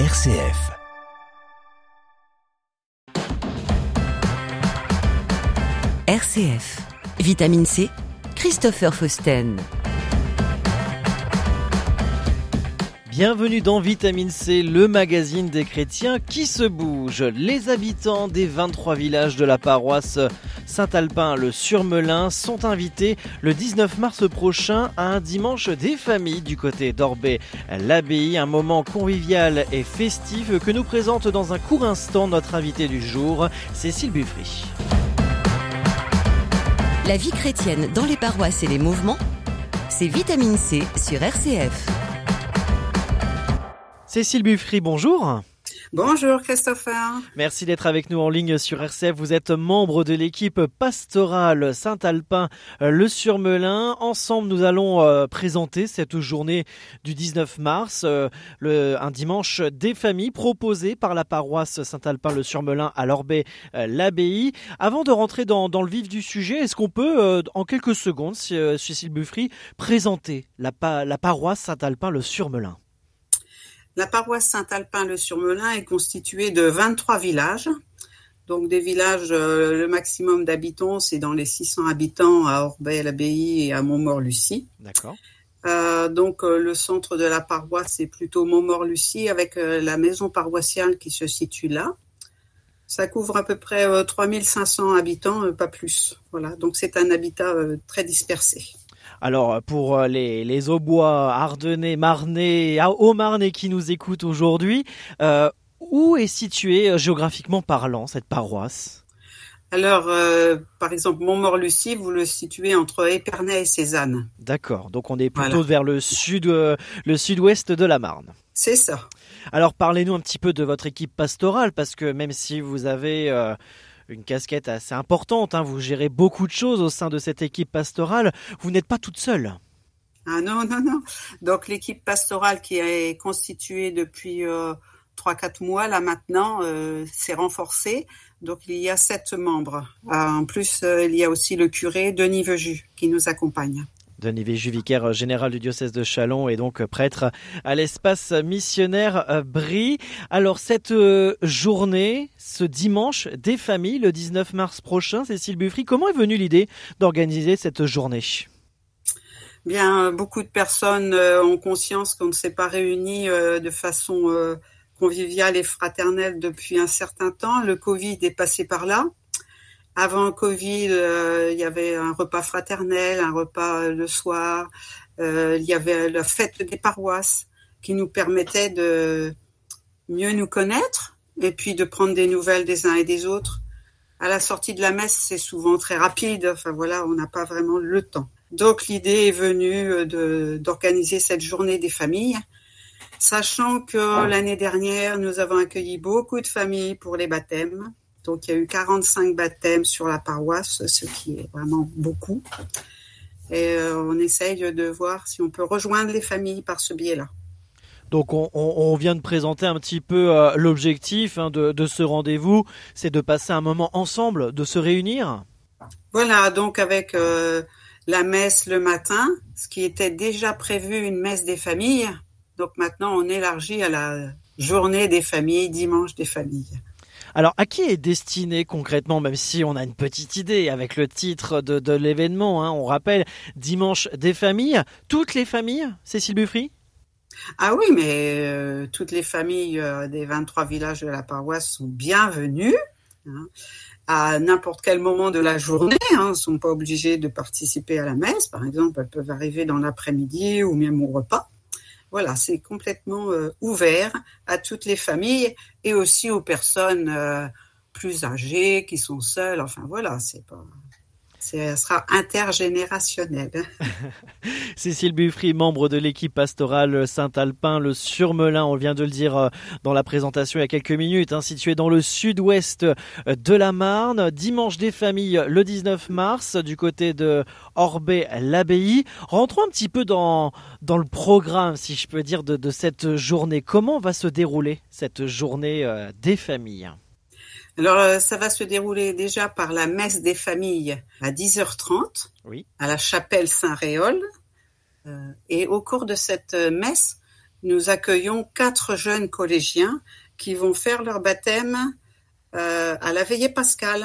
RCF. RCF. Vitamine C. Christopher Fausten. Bienvenue dans Vitamine C, le magazine des chrétiens qui se bouge. Les habitants des 23 villages de la paroisse Saint-Alpin, le Surmelin, sont invités le 19 mars prochain à un dimanche des familles du côté d'Orbay. L'abbaye, un moment convivial et festif que nous présente dans un court instant notre invité du jour, Cécile Buffry. La vie chrétienne dans les paroisses et les mouvements, c'est Vitamine C sur RCF. Cécile Buffry, bonjour. Bonjour Christopher. Merci d'être avec nous en ligne sur RCF. Vous êtes membre de l'équipe pastorale Saint-Alpin Le Surmelin. Ensemble, nous allons euh, présenter cette journée du 19 mars, euh, un dimanche des familles proposé par la paroisse Saint-Alpin Le Surmelin à l'Orbay euh, l'Abbaye. Avant de rentrer dans, dans, le vif du sujet, est-ce qu'on peut, en quelques secondes, Cécile Buffry, présenter la, la paroisse Saint-Alpin Le Surmelin? La paroisse Saint-Alpin-le-Surmelin est constituée de 23 villages. Donc des villages, euh, le maximum d'habitants, c'est dans les 600 habitants à Orbay-l'Abbaye et à Montmort-Lucie. D'accord. Euh, donc euh, le centre de la paroisse c'est plutôt Montmort-Lucie avec la maison paroissiale qui se situe là. Ça couvre à peu près 3500 habitants, pas plus. Voilà, donc c'est un habitat très dispersé. Alors pour euh, les, les Aubois, Ardennais, Marnais, Haut-Marnais qui nous écoutent aujourd'hui, euh, où est située euh, géographiquement parlant cette paroisse? Alors, euh, par exemple, Montmort-Lucie, vous le situez entre Épernay et Cézanne. D'accord, donc on est plutôt voilà. vers le sud, euh, le sud-ouest de la Marne. C'est ça. Alors, parlez-nous un petit peu de votre équipe pastorale, parce que même si vous avez une casquette assez importante. Hein. Vous gérez beaucoup de choses au sein de cette équipe pastorale. Vous n'êtes pas toute seule. Ah non, non, non. Donc l'équipe pastorale qui est constituée depuis euh, 3-4 mois là maintenant euh, s'est renforcée. Donc il y a sept membres. Euh, en plus, euh, il y a aussi le curé Denis Veju qui nous accompagne. Denis Véju, vicaire général du diocèse de Chalon et donc prêtre à l'espace missionnaire Brie. Alors cette journée, ce dimanche des familles, le 19 mars prochain, Cécile Buffry, comment est venue l'idée d'organiser cette journée? Bien, beaucoup de personnes ont conscience qu'on ne s'est pas réunis de façon conviviale et fraternelle depuis un certain temps. Le Covid est passé par là. Avant Covid, euh, il y avait un repas fraternel, un repas le soir. Euh, il y avait la fête des paroisses qui nous permettait de mieux nous connaître et puis de prendre des nouvelles des uns et des autres. À la sortie de la messe, c'est souvent très rapide. Enfin voilà, on n'a pas vraiment le temps. Donc l'idée est venue d'organiser cette journée des familles, sachant que l'année dernière, nous avons accueilli beaucoup de familles pour les baptêmes. Donc, il y a eu 45 baptêmes sur la paroisse, ce qui est vraiment beaucoup. Et euh, on essaye de voir si on peut rejoindre les familles par ce biais-là. Donc, on, on, vient de présenter un petit peu euh, l'objectif hein, de, de, ce rendez-vous, c'est de passer un moment ensemble, de se réunir. Voilà, donc avec euh, la messe le matin, ce qui était déjà prévu une messe des familles. Donc maintenant, on élargit à la journée des familles, dimanche des familles. Alors, à qui est destiné concrètement, même si on a une petite idée avec le titre de, l'événement, hein, on rappelle Dimanche des familles, toutes les familles, Cécile Buffry? Ah oui, mais euh, toutes les familles euh, des 23 villages de la paroisse sont bienvenues. Hein, à n'importe quel moment de la journée, hein, ne sont pas obligées de participer à la messe, par exemple, elles peuvent arriver dans l'après-midi ou même au repas. Voilà, c'est complètement euh, ouvert à toutes les familles et aussi aux personnes euh, plus âgées qui sont seules. Enfin voilà, c'est pas ça sera intergénérationnel. Cécile Buffry, membre de l'équipe pastorale Saint-Alpin, le Surmelin, on vient de le dire euh, dans la présentation il y a quelques minutes, hein, situé dans le sud-ouest de la Marne. Dimanche des familles, le 19 mars, du côté de Orbay-l'Abbaye. Rentrons un petit peu dans, le programme, si je peux dire, de, de cette journée. Comment va se dérouler cette journée euh, des familles? Alors, euh, ça va se dérouler déjà par la messe des familles à 10h30 oui. à la chapelle Saint-Réol. Euh, et au cours de cette messe, nous accueillons quatre jeunes collégiens qui vont faire leur baptême euh, à la veillée pascale.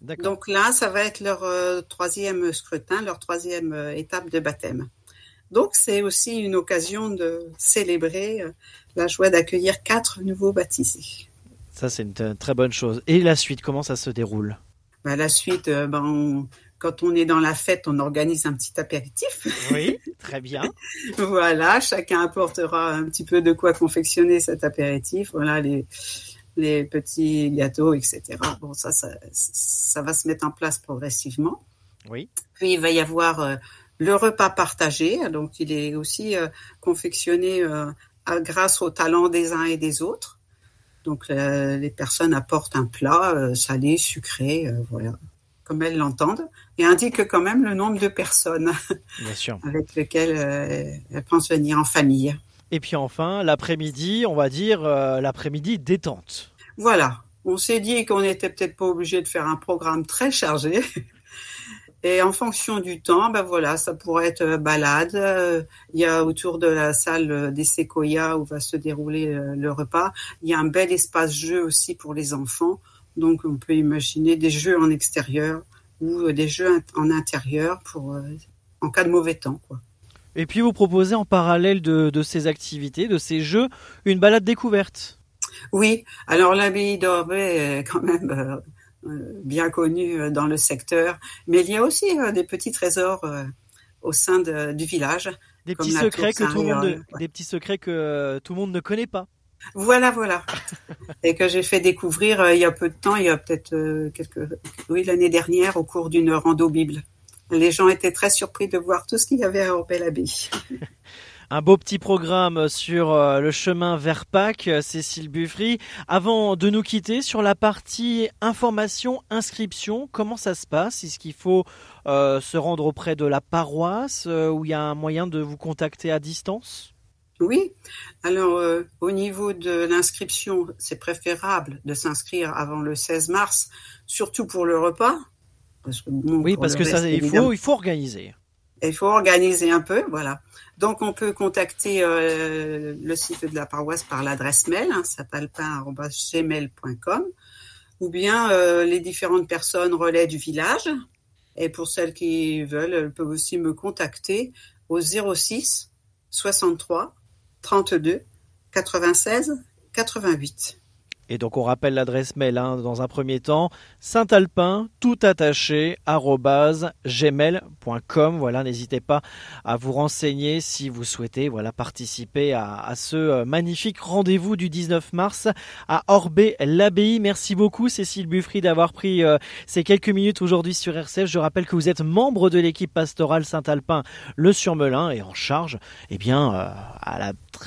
Donc là, ça va être leur euh, troisième scrutin, leur troisième euh, étape de baptême. Donc c'est aussi une occasion de célébrer la joie d'accueillir quatre nouveaux baptisés. Ça, c'est une très bonne chose. Et la suite, comment ça se déroule? Ben, La suite, ben, quand on est dans la fête, on organise un petit apéritif. Oui, très bien. voilà, chacun apportera un petit peu de quoi confectionner cet apéritif. Voilà, les, les petits gâteaux, etc. Bon, ça, ça, va se mettre en place progressivement. Oui. Puis il va y avoir euh, le repas partagé, donc il est aussi euh, confectionné euh, grâce au talent des uns et des autres. Donc les personnes apportent un plat salé, sucré, voilà, comme elles l'entendent, et indiquent quand même le nombre de personnes avec lesquelles elles pensent venir en famille. Et puis enfin, l'après-midi, on va dire euh, l'après-midi détente. Voilà. On s'est dit qu'on n'était peut-être pas obligé de faire un programme très chargé. Et en fonction du temps, ben voilà, ça pourrait être euh, balade. Euh, il y a autour de la salle des séquoias où va se dérouler le repas, il y a un bel espace jeu aussi pour les enfants. Donc on peut imaginer des jeux en extérieur ou des jeux en intérieur pour en cas de mauvais temps, quoi. Et puis vous proposez en parallèle de, ces activités, de ces jeux, une balade découverte. Oui, alors l'abbaye d'Orbay est quand même euh, euh, bien connue euh, dans le secteur, mais il y a aussi des petits trésors au sein du village. Des petits secrets que tout le monde, des petits secrets que tout le monde ne connaît pas. Voilà, voilà. Et que j'ai fait découvrir il y a peu de temps, il y a peut-être quelques, oui, l'année dernière, au cours d'une rando Bible les gens étaient très surpris de voir tout ce qu'il y avait à Orbel-Abbey. Un beau petit programme sur euh, le chemin vers Pâques, Cécile Buffry. Avant de nous quitter, sur la partie information, inscription, comment ça se passe? Est-ce qu'il faut euh, se rendre auprès de la paroisse euh, ou il y a un moyen de vous contacter à distance? Oui. Alors, au niveau de l'inscription, c'est préférable de s'inscrire avant le 16 mars, surtout pour le repas, oui, parce que ça, il faut, il faut organiser. Il faut organiser un peu, voilà. Donc, on peut contacter euh, le site de la paroisse par l'adresse mail, hein, sapalpin.gmail.com, ou bien euh, les différentes personnes relais du village. Et pour celles qui veulent, elles peuvent aussi me contacter au 06 63 32 96 88. Et donc on rappelle l'adresse mail hein, dans un premier temps, saintalpin, tout attaché, gmail.com. Voilà, n'hésitez pas à vous renseigner si vous souhaitez voilà, participer à, ce euh, magnifique rendez-vous du 19 mars à Orbé-l'Abbaye. Merci beaucoup Cécile Buffry d'avoir pris euh, ces quelques minutes aujourd'hui sur RCF. Je rappelle que vous êtes membre de l'équipe pastorale Saint-Alpin Le Surmelin et en charge eh bien, euh,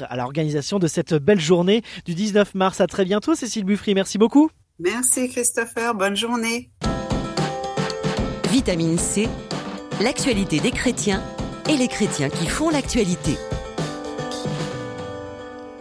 à l'organisation de cette belle journée du 19 mars. À très bientôt Cécile. Cécile Buffry, merci beaucoup. Merci Christopher, bonne journée. Vitamine C, l'actualité des chrétiens et les chrétiens qui font l'actualité.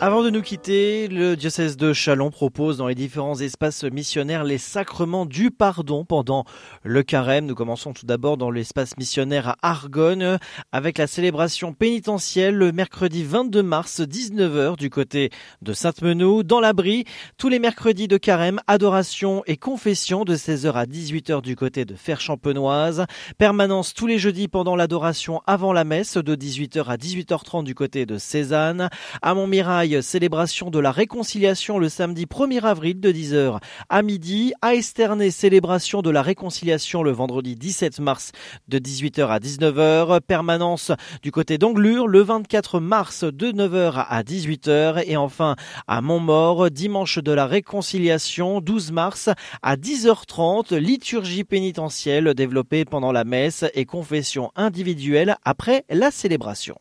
Avant de nous quitter, le diocèse de Chalon propose dans les différents espaces missionnaires les sacrements du pardon pendant le carême. Nous commençons tout d'abord dans l'espace missionnaire à Argonne avec la célébration pénitentielle le mercredi 22 mars 19h du côté de Sainte-Menou dans l'abri. Tous les mercredis de carême, adoration et confession de 16h à 18h du côté de Fer-Champenoise. Permanence tous les jeudis pendant l'adoration avant la messe de 18h à 18h30 du côté de Cézanne. À Montmirail, célébration de la réconciliation le samedi 1er avril de 10h à midi. À Esternay, célébration de la réconciliation le vendredi 17 mars de 18h à 19h. Permanence du côté d'Anglure le 24 mars de 9h à 18h. Et enfin à Montmort, dimanche de la réconciliation 12 mars à 10h30. Liturgie pénitentielle développée pendant la messe et confession individuelle après la célébration.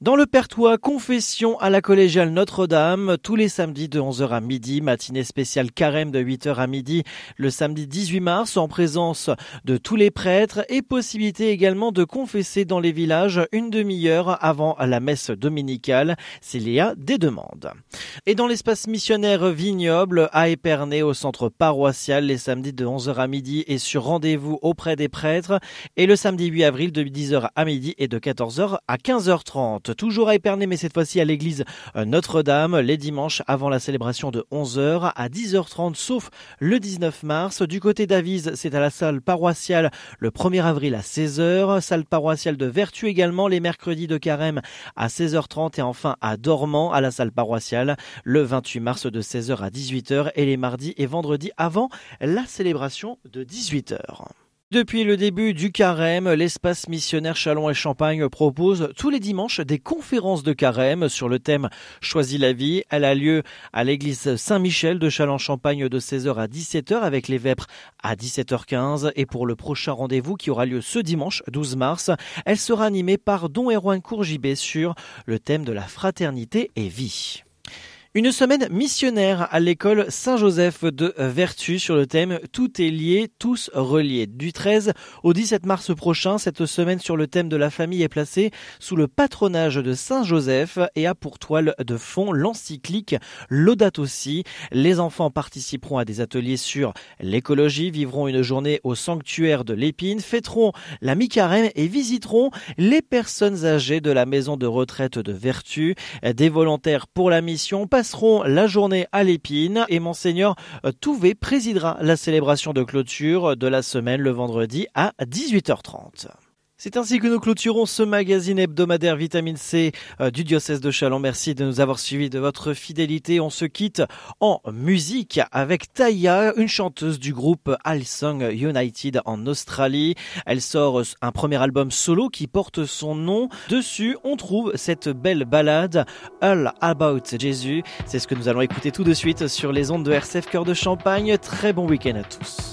Dans le Pertois, confession à la collégiale Notre-Dame, tous les samedis de 11h à midi, matinée spéciale carême de 8h à midi, le samedi 18 mars, en présence de tous les prêtres et possibilité également de confesser dans les villages une demi-heure avant la messe dominicale, s'il y a des demandes. Et dans l'espace missionnaire vignoble, à Épernay, au centre paroissial, les samedis de 11h à midi et sur rendez-vous auprès des prêtres, et le samedi 8 avril de 10h à midi et de 14h à 15h30 18h30. Toujours à Épernay, mais cette fois-ci à l'église Notre-Dame, les dimanches avant la célébration de 11h à 10h30, sauf le 19 mars. Du côté d'Avise, c'est à la salle paroissiale le 1er avril à 16h. Salle paroissiale de Vertu également les mercredis de carême à 16h30 et enfin à Dormant à la salle paroissiale le 28 mars de 16h à 18h et les mardis et vendredis avant la célébration de 18h. Depuis le début du carême, l'espace missionnaire Chalon et Champagne propose tous les dimanches des conférences de carême sur le thème Choisis la vie. Elle a lieu à l'église Saint-Michel de Chalon-Champagne de 16h à 17h avec les vêpres à 17h15 et pour le prochain rendez-vous qui aura lieu ce dimanche 12 mars, elle sera animée par Don Erwan Courgibet sur le thème de la fraternité et vie. Une semaine missionnaire à l'école Saint-Joseph de Vertu sur le thème Tout est lié, tous reliés. Du 13 au 17 mars prochain, cette semaine sur le thème de la famille est placée sous le patronage de Saint-Joseph et a pour toile de fond l'encyclique Laudato. Les enfants participeront à des ateliers sur l'écologie, vivront une journée au sanctuaire de l'épine, fêteront la mi-carême et visiteront les personnes âgées de la maison de retraite de Vertu. Des volontaires pour la mission passeront la journée à l'épine et Monseigneur Touvet présidera la célébration de clôture de la semaine le vendredi à 18h30. C'est ainsi que nous clôturons ce magazine hebdomadaire Vitamine C euh, du diocèse de Chalon. Merci de nous avoir suivis de votre fidélité. On se quitte en musique avec Taya, une chanteuse du groupe Song United en Australie. Elle sort un premier album solo qui porte son nom. Dessus, on trouve cette belle balade All About Jésus. C'est ce que nous allons écouter tout de suite sur les ondes de RCF Cœur de Champagne. Très bon week-end à tous.